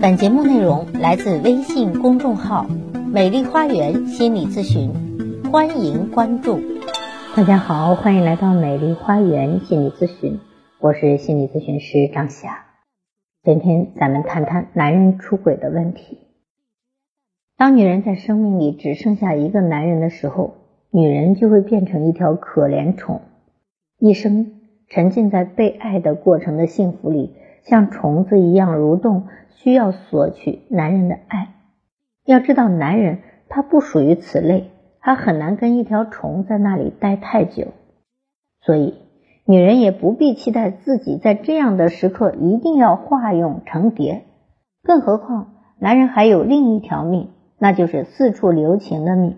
本节目内容来自微信公众号“美丽花园心理咨询”，欢迎关注。大家好，欢迎来到美丽花园心理咨询，我是心理咨询师张霞。今天咱们谈谈男人出轨的问题。当女人在生命里只剩下一个男人的时候，女人就会变成一条可怜虫，一生沉浸在被爱的过程的幸福里。像虫子一样蠕动，需要索取男人的爱。要知道，男人他不属于此类，他很难跟一条虫在那里待太久。所以，女人也不必期待自己在这样的时刻一定要化蛹成蝶。更何况，男人还有另一条命，那就是四处留情的命。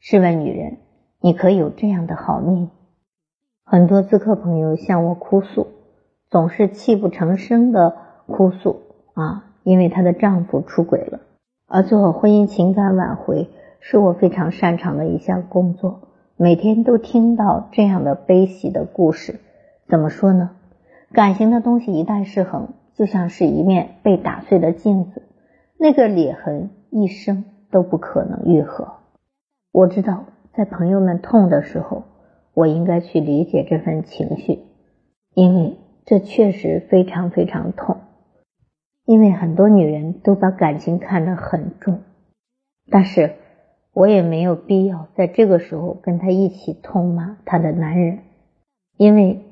试问女人，你可有这样的好命？很多咨客朋友向我哭诉。总是泣不成声的哭诉啊，因为她的丈夫出轨了。而做婚姻情感挽回是我非常擅长的一项工作，每天都听到这样的悲喜的故事。怎么说呢？感情的东西一旦失衡，就像是一面被打碎的镜子，那个裂痕一生都不可能愈合。我知道，在朋友们痛的时候，我应该去理解这份情绪，因为。这确实非常非常痛，因为很多女人都把感情看得很重，但是我也没有必要在这个时候跟她一起痛骂她的男人，因为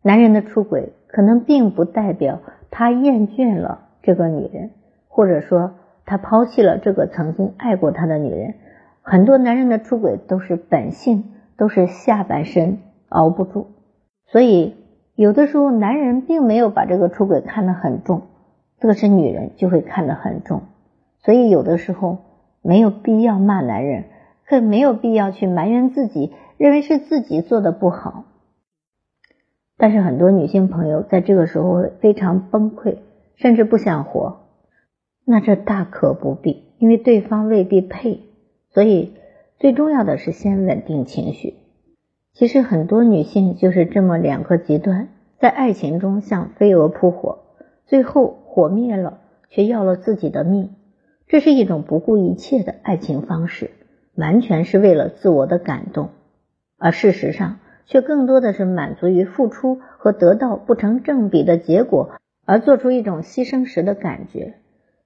男人的出轨可能并不代表他厌倦了这个女人，或者说他抛弃了这个曾经爱过他的女人。很多男人的出轨都是本性，都是下半身熬不住，所以。有的时候，男人并没有把这个出轨看得很重，这个是女人就会看得很重。所以有的时候没有必要骂男人，更没有必要去埋怨自己，认为是自己做的不好。但是很多女性朋友在这个时候非常崩溃，甚至不想活，那这大可不必，因为对方未必配。所以最重要的是先稳定情绪。其实很多女性就是这么两个极端，在爱情中像飞蛾扑火，最后火灭了，却要了自己的命。这是一种不顾一切的爱情方式，完全是为了自我的感动，而事实上却更多的是满足于付出和得到不成正比的结果，而做出一种牺牲时的感觉。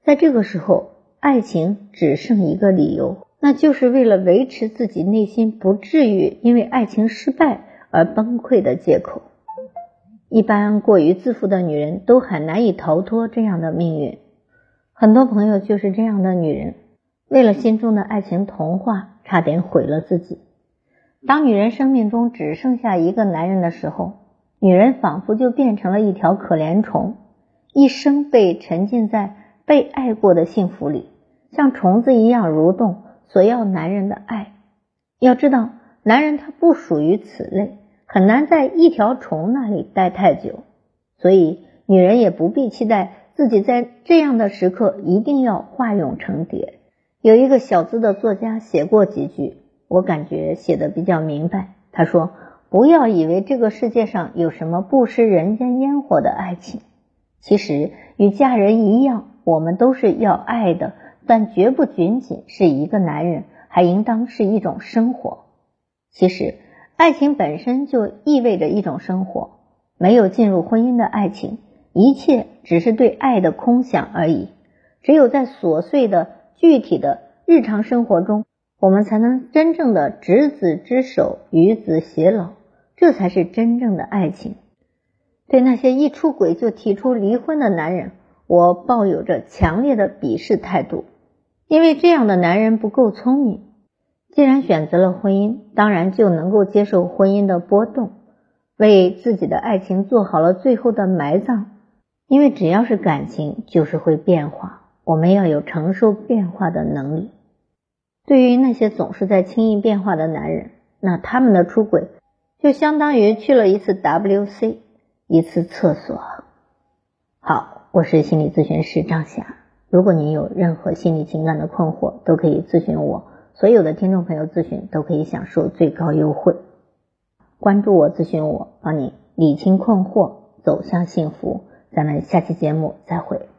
在这个时候，爱情只剩一个理由。那就是为了维持自己内心不至于因为爱情失败而崩溃的借口。一般过于自负的女人都很难以逃脱这样的命运。很多朋友就是这样的女人，为了心中的爱情童话，差点毁了自己。当女人生命中只剩下一个男人的时候，女人仿佛就变成了一条可怜虫，一生被沉浸在被爱过的幸福里，像虫子一样蠕动。索要男人的爱，要知道，男人他不属于此类，很难在一条虫那里待太久。所以，女人也不必期待自己在这样的时刻一定要化蛹成蝶。有一个小资的作家写过几句，我感觉写的比较明白。他说：“不要以为这个世界上有什么不食人间烟火的爱情，其实与嫁人一样，我们都是要爱的。”但绝不仅仅是一个男人，还应当是一种生活。其实，爱情本身就意味着一种生活。没有进入婚姻的爱情，一切只是对爱的空想而已。只有在琐碎的、具体的日常生活中，我们才能真正的执子之手，与子偕老。这才是真正的爱情。对那些一出轨就提出离婚的男人，我抱有着强烈的鄙视态度。因为这样的男人不够聪明，既然选择了婚姻，当然就能够接受婚姻的波动，为自己的爱情做好了最后的埋葬。因为只要是感情，就是会变化，我们要有承受变化的能力。对于那些总是在轻易变化的男人，那他们的出轨就相当于去了一次 WC，一次厕所。好，我是心理咨询师张霞。如果您有任何心理情感的困惑，都可以咨询我。所有的听众朋友咨询都可以享受最高优惠。关注我，咨询我，帮你理清困惑，走向幸福。咱们下期节目再会。